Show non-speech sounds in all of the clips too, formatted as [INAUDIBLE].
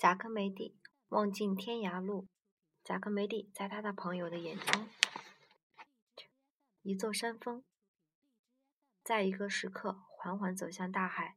贾科梅蒂望尽天涯路。贾科梅蒂在他的朋友的眼中，一座山峰，在一个时刻缓缓走向大海，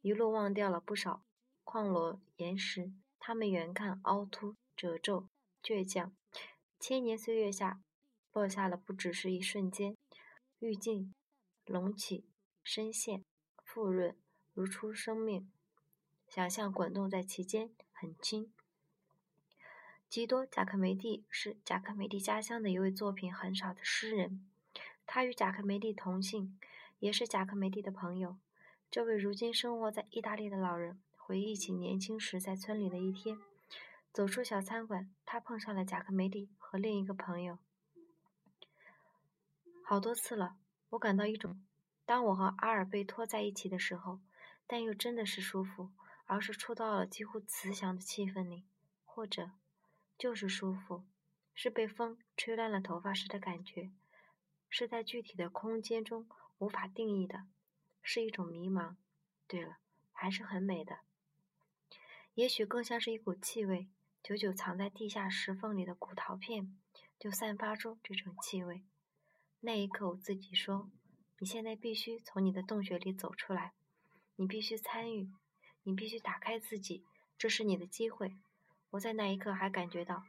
一路忘掉了不少矿罗岩石。它们远看凹凸褶皱、倔强，千年岁月下落下了，不只是一瞬间，愈进隆起，深陷富润，如出生命。想象滚动在其间，很轻。基多·贾科梅蒂是贾科梅蒂家乡的一位作品很少的诗人，他与贾科梅蒂同姓，也是贾科梅蒂的朋友。这位如今生活在意大利的老人回忆起年轻时在村里的一天，走出小餐馆，他碰上了贾科梅蒂和另一个朋友。好多次了，我感到一种，当我和阿尔贝托在一起的时候，但又真的是舒服，而是触到了几乎慈祥的气氛里，或者。就是舒服，是被风吹乱了头发时的感觉，是在具体的空间中无法定义的，是一种迷茫。对了，还是很美的，也许更像是一股气味，久久藏在地下石缝里的骨陶片，就散发出这种气味。那一刻，我自己说：“你现在必须从你的洞穴里走出来，你必须参与，你必须打开自己，这是你的机会。”我在那一刻还感觉到，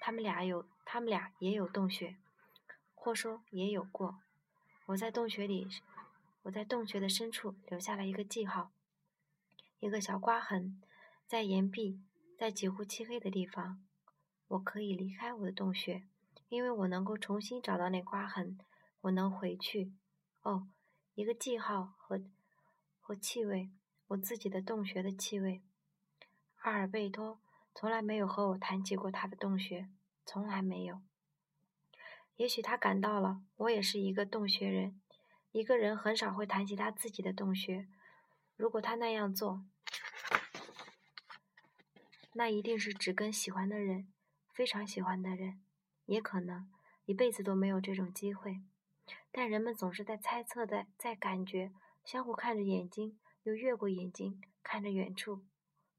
他们俩有，他们俩也有洞穴，或说也有过。我在洞穴里，我在洞穴的深处留下了一个记号，一个小刮痕，在岩壁，在几乎漆黑的地方。我可以离开我的洞穴，因为我能够重新找到那刮痕，我能回去。哦，一个记号和和气味，我自己的洞穴的气味，阿尔贝托。从来没有和我谈起过他的洞穴，从来没有。也许他感到了，我也是一个洞穴人。一个人很少会谈起他自己的洞穴。如果他那样做，那一定是只跟喜欢的人、非常喜欢的人，也可能一辈子都没有这种机会。但人们总是在猜测，在在感觉，相互看着眼睛，又越过眼睛看着远处，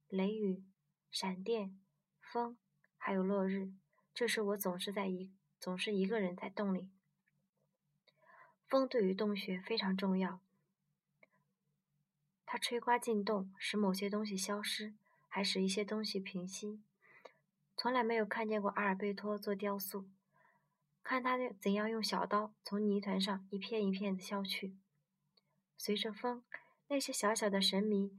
雷雨。闪电、风，还有落日。这时我总是在一，总是一个人在洞里。风对于洞穴非常重要，它吹刮进洞，使某些东西消失，还使一些东西平息。从来没有看见过阿尔贝托做雕塑，看他怎样用小刀从泥团上一片一片的削去。随着风，那些小小的神谜。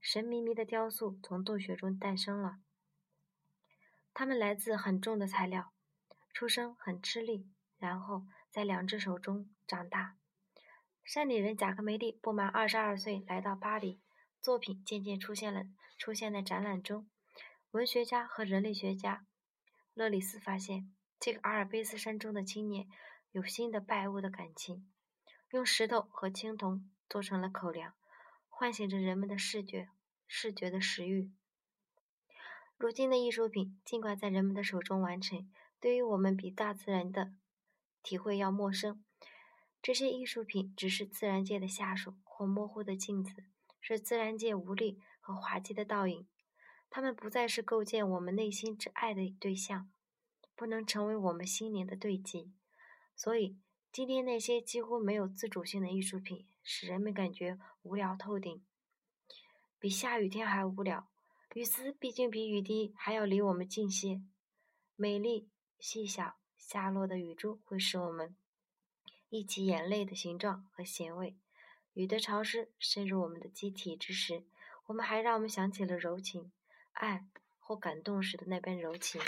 神秘秘的雕塑从洞穴中诞生了，它们来自很重的材料，出生很吃力，然后在两只手中长大。山里人贾科梅蒂不满二十二岁来到巴黎，作品渐渐出现了，出现在展览中。文学家和人类学家勒里斯发现，这个阿尔卑斯山中的青年有新的拜物的感情，用石头和青铜做成了口粮。唤醒着人们的视觉、视觉的食欲。如今的艺术品，尽管在人们的手中完成，对于我们比大自然的体会要陌生。这些艺术品只是自然界的下属或模糊的镜子，是自然界无力和滑稽的倒影。它们不再是构建我们内心之爱的对象，不能成为我们心灵的对极。所以。今天那些几乎没有自主性的艺术品，使人们感觉无聊透顶，比下雨天还无聊。雨丝毕竟比雨滴还要离我们近些。美丽、细小、下落的雨珠会使我们忆起眼泪的形状和咸味。雨的潮湿渗入我们的机体之时，我们还让我们想起了柔情、爱或感动时的那般柔情。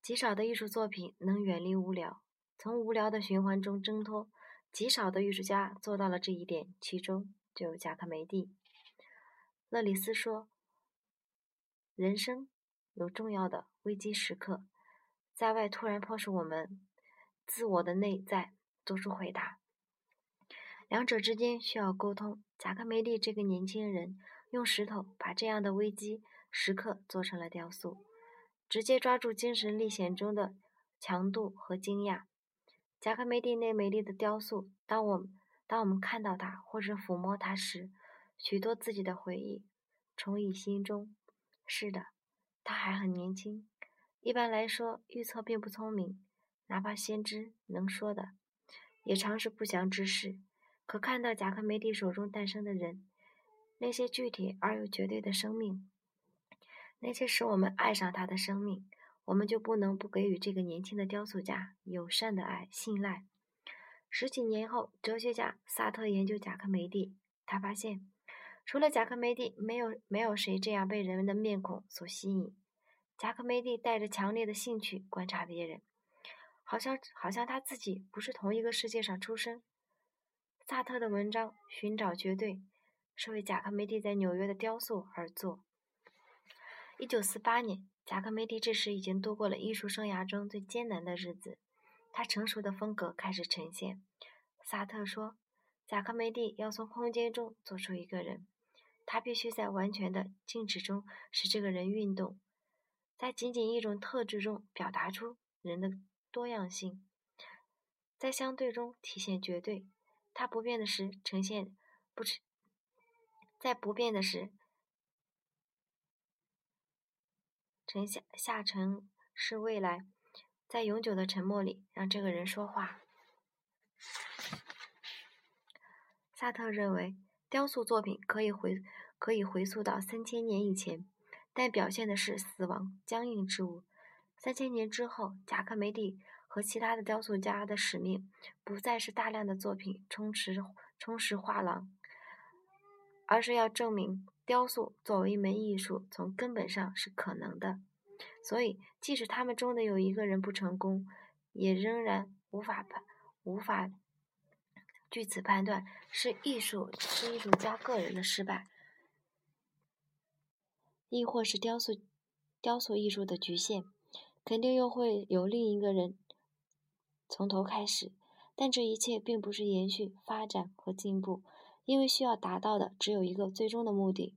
极少的艺术作品能远离无聊。从无聊的循环中挣脱，极少的艺术家做到了这一点，其中就有贾科梅蒂。勒里斯说：“人生有重要的危机时刻，在外突然迫使我们自我的内在做出回答，两者之间需要沟通。贾科梅蒂这个年轻人用石头把这样的危机时刻做成了雕塑，直接抓住精神历险中的强度和惊讶。”贾科梅蒂那美丽的雕塑，当我当我们看到它或者抚摸它时，许多自己的回忆重溢心中。是的，他还很年轻。一般来说，预测并不聪明，哪怕先知能说的，也常是不祥之事。可看到贾克梅蒂手中诞生的人，那些具体而又绝对的生命，那些使我们爱上他的生命，我们就不能不给予这个年轻的雕塑家友善的爱、信赖。十几年后，哲学家萨特研究贾克梅蒂，他发现，除了贾克梅蒂，没有没有谁这样被人们的面孔所吸引。贾克梅蒂带着强烈的兴趣观察别人，好像好像他自己不是同一个世界上出生。萨特的文章《寻找绝对》是为贾克梅蒂在纽约的雕塑而作。一九四八年，贾克梅蒂这时已经度过了艺术生涯中最艰难的日子。他成熟的风格开始呈现。萨特说：“贾克梅蒂要从空间中做出一个人，他必须在完全的静止中使这个人运动，在仅仅一种特质中表达出人的多样性，在相对中体现绝对。他不变的时呈现不成，在不变的时沉下下沉是未来。”在永久的沉默里，让这个人说话。萨特认为，雕塑作品可以回可以回溯到三千年以前，但表现的是死亡、僵硬之物。三千年之后，贾克梅蒂和其他的雕塑家的使命不再是大量的作品充实充实画廊，而是要证明雕塑作为一门艺术，从根本上是可能的。所以，即使他们中的有一个人不成功，也仍然无法判无法据此判断是艺术是艺术家个人的失败，亦或是雕塑雕塑艺术的局限。肯定又会有另一个人从头开始，但这一切并不是延续、发展和进步，因为需要达到的只有一个最终的目的，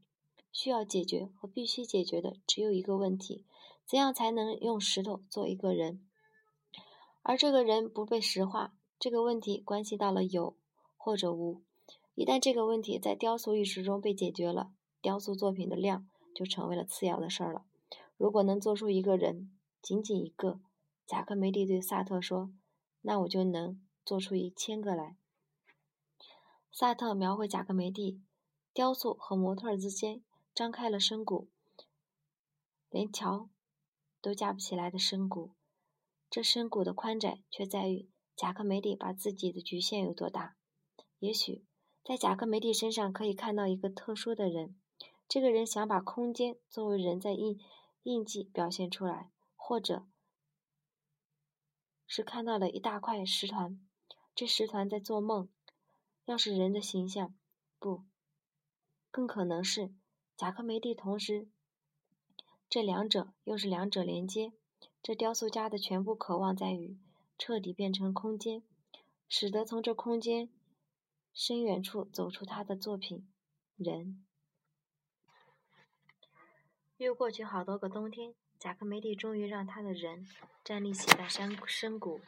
需要解决和必须解决的只有一个问题。怎样才能用石头做一个人？而这个人不被石化，这个问题关系到了有或者无。一旦这个问题在雕塑艺术中被解决了，雕塑作品的量就成为了次要的事儿了。如果能做出一个人，仅仅一个，贾克梅蒂对萨特说：“那我就能做出一千个来。”萨特描绘贾克梅蒂雕塑和模特之间张开了深谷，连桥。都架不起来的深谷，这深谷的宽窄却在于贾克梅蒂把自己的局限有多大。也许在贾克梅蒂身上可以看到一个特殊的人，这个人想把空间作为人在印印记表现出来，或者是看到了一大块石团，这石团在做梦。要是人的形象，不，更可能是贾克梅蒂同时。这两者又是两者连接。这雕塑家的全部渴望在于彻底变成空间，使得从这空间深远处走出他的作品——人。又过去好多个冬天，贾克梅蒂终于让他的人站立起了山深谷。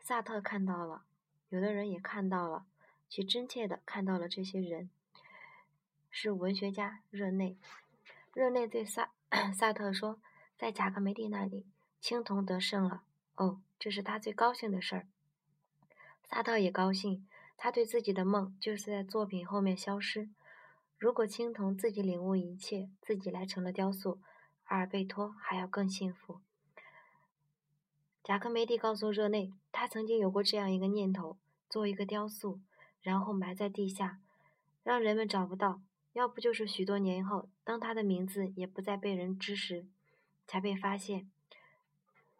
萨特看到了，有的人也看到了，却真切的看到了这些人，是文学家热内。热内对萨 [COUGHS] 萨特说：“在贾克梅蒂那里，青铜得胜了。哦，这是他最高兴的事儿。”萨特也高兴，他对自己的梦就是在作品后面消失。如果青铜自己领悟一切，自己来成了雕塑，阿尔贝托还要更幸福。贾克梅蒂告诉热内，他曾经有过这样一个念头：做一个雕塑，然后埋在地下，让人们找不到。要不就是许多年后，当他的名字也不再被人知时，才被发现。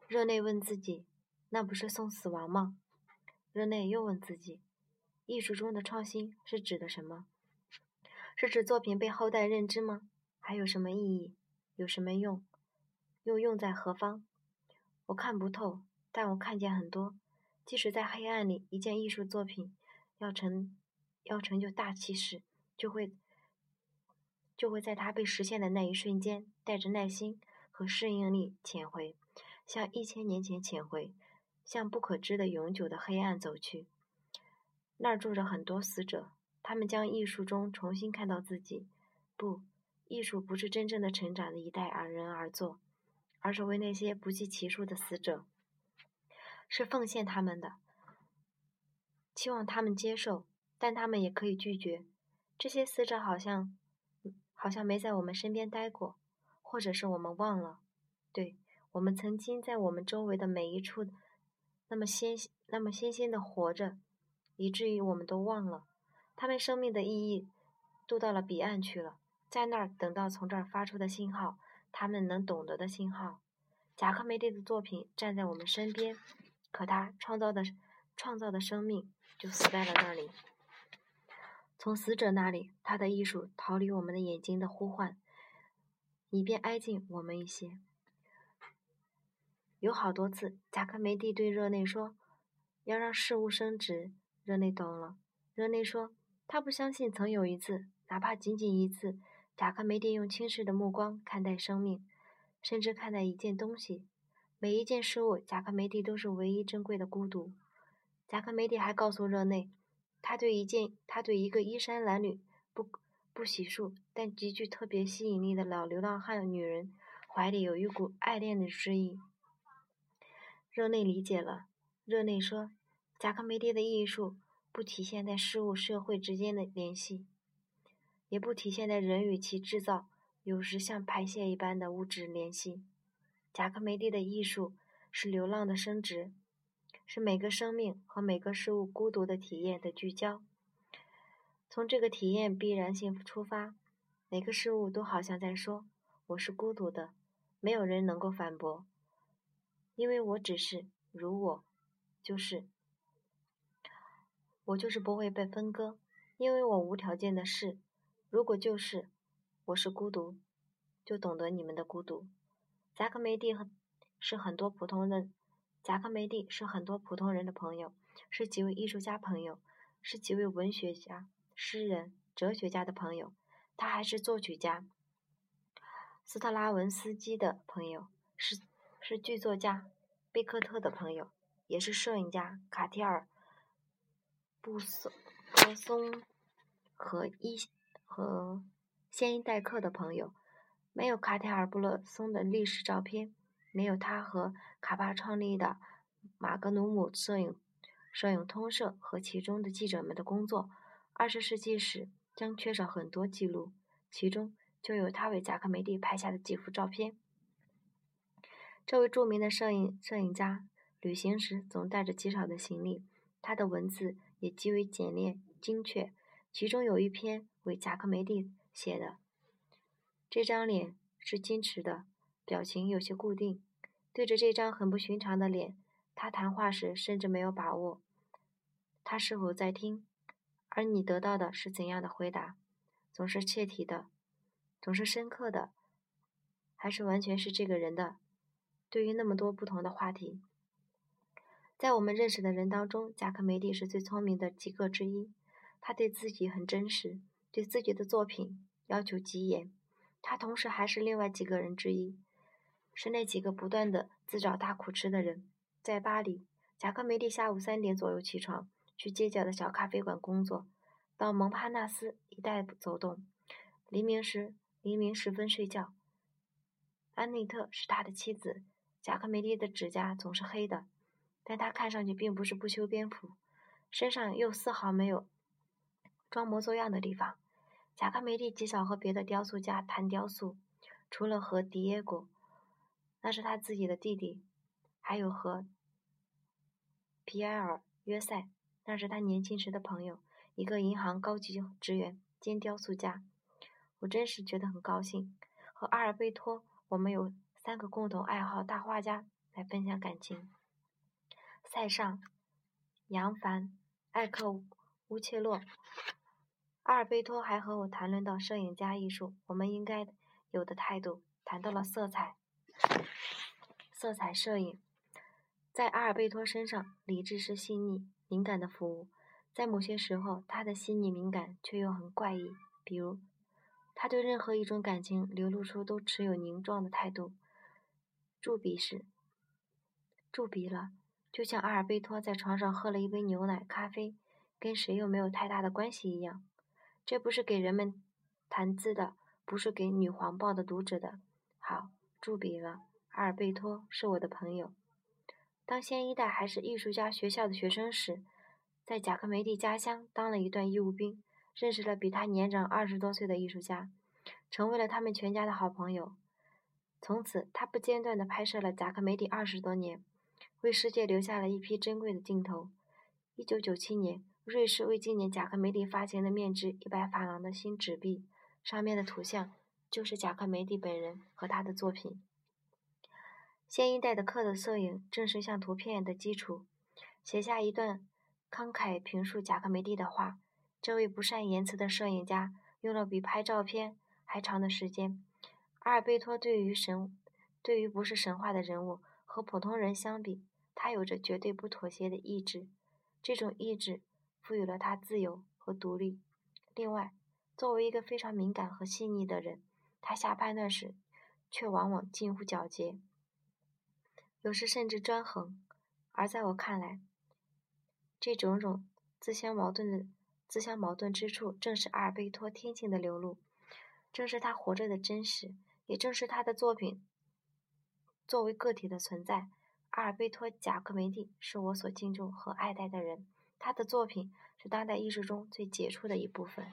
热内问自己：“那不是送死亡吗？”热内又问自己：“艺术中的创新是指的什么？是指作品被后代认知吗？还有什么意义？有什么用？又用在何方？”我看不透，但我看见很多。即使在黑暗里，一件艺术作品要成要成就大气势，就会。就会在它被实现的那一瞬间，带着耐心和适应力潜回，向一千年前潜回，向不可知的永久的黑暗走去。那儿住着很多死者，他们将艺术中重新看到自己，不，艺术不是真正的成长的一代而人而做，而是为那些不计其数的死者，是奉献他们的，期望他们接受，但他们也可以拒绝。这些死者好像，好像没在我们身边待过，或者是我们忘了。对，我们曾经在我们周围的每一处，那么鲜，那么新鲜的活着，以至于我们都忘了，他们生命的意义，渡到了彼岸去了，在那儿等到从这儿发出的信号，他们能懂得的信号。贾科梅蒂的作品站在我们身边，可他创造的创造的生命就死在了那里。从死者那里，他的艺术逃离我们的眼睛的呼唤，以便挨近我们一些。有好多次，贾科梅蒂对热内说：“要让事物升值。”热内懂了。热内说：“他不相信曾有一次，哪怕仅仅一次，贾克梅蒂用轻视的目光看待生命，甚至看待一件东西。每一件事物，贾克梅蒂都是唯一珍贵的孤独。”贾克梅蒂还告诉热内，他对一件，他对一个衣衫褴褛、不不洗漱，但极具特别吸引力的老流浪汉女人，怀里有一股爱恋的之意。热内理解了。热内说：“贾克梅蒂的艺术不体现在事物社会之间的联系，也不体现在人与其制造有时像排泄一般的物质联系。贾克梅蒂的艺术是流浪的生殖，是每个生命和每个事物孤独的体验的聚焦。从这个体验必然性出发，每个事物都好像在说：‘我是孤独的。’没有人能够反驳。”因为我只是如我，就是，我就是不会被分割，因为我无条件的是，如果就是，我是孤独，就懂得你们的孤独。贾科梅蒂很是很多普通人，贾科梅蒂是很多普通人的朋友，是几位艺术家朋友，是几位文学家、诗人、哲学家的朋友，他还是作曲家斯特拉文斯基的朋友，是。是剧作家贝克特的朋友，也是摄影家卡提尔布松布松和伊和先一代克的朋友。没有卡塔尔布勒松的历史照片，没有他和卡巴创立的马格努姆摄影摄影通社和其中的记者们的工作，二十世纪史将缺少很多记录，其中就有他为贾科梅蒂拍下的几幅照片。这位著名的摄影摄影家旅行时总带着极少的行李，他的文字也极为简练精确。其中有一篇为贾科梅蒂写的，这张脸是矜持的，表情有些固定。对着这张很不寻常的脸，他谈话时甚至没有把握，他是否在听，而你得到的是怎样的回答？总是切题的，总是深刻的，还是完全是这个人的？对于那么多不同的话题，在我们认识的人当中，贾科梅蒂是最聪明的几个之一。他对自己很真实，对自己的作品要求极严。他同时还是另外几个人之一，是那几个不断的自找大苦吃的人。在巴黎，贾科梅蒂下午三点左右起床，去街角的小咖啡馆工作，到蒙帕纳斯一带走动。黎明时，黎明时分睡觉。安内特是他的妻子。贾科梅蒂的指甲总是黑的，但他看上去并不是不修边幅，身上又丝毫没有装模作样的地方。贾科梅蒂极少和别的雕塑家谈雕塑，除了和迪耶古，那是他自己的弟弟，还有和皮埃尔·约塞，那是他年轻时的朋友，一个银行高级职员兼雕塑家。我真是觉得很高兴，和阿尔贝托，我们有。三个共同爱好大画家来分享感情。塞尚、杨凡、艾克乌切洛、阿尔贝托还和我谈论到摄影家艺术，我们应该有的态度，谈到了色彩、色彩摄影。在阿尔贝托身上，理智是细腻敏感的服务；在某些时候，他的细腻敏感却又很怪异，比如他对任何一种感情流露出都持有凝状的态度。驻笔时，驻笔了，就像阿尔贝托在床上喝了一杯牛奶咖啡，跟谁又没有太大的关系一样。这不是给人们谈资的不是给《女皇报》的读者的。好，注笔了。阿尔贝托是我的朋友。当先一代还是艺术家学校的学生时，在贾科梅蒂家乡当了一段义务兵，认识了比他年长二十多岁的艺术家，成为了他们全家的好朋友。从此，他不间断地拍摄了贾科梅蒂二十多年，为世界留下了一批珍贵的镜头。一九九七年，瑞士为纪念贾克梅蒂发行的面值一百法郎的新纸币，上面的图像就是贾克梅蒂本人和他的作品。现一代的刻的摄影正是像图片的基础，写下一段慷慨评述贾克梅蒂的话。这位不善言辞的摄影家用了比拍照片还长的时间。阿尔贝托对于神，对于不是神话的人物和普通人相比，他有着绝对不妥协的意志。这种意志赋予了他自由和独立。另外，作为一个非常敏感和细腻的人，他下判断时却往往近乎皎洁，有时甚至专横。而在我看来，这种种自相矛盾的自相矛盾之处，正是阿尔贝托天性的流露，正是他活着的真实，也正是他的作品作为个体的存在。阿尔贝托·贾科梅蒂是我所敬重和爱戴的人，他的作品是当代艺术中最杰出的一部分。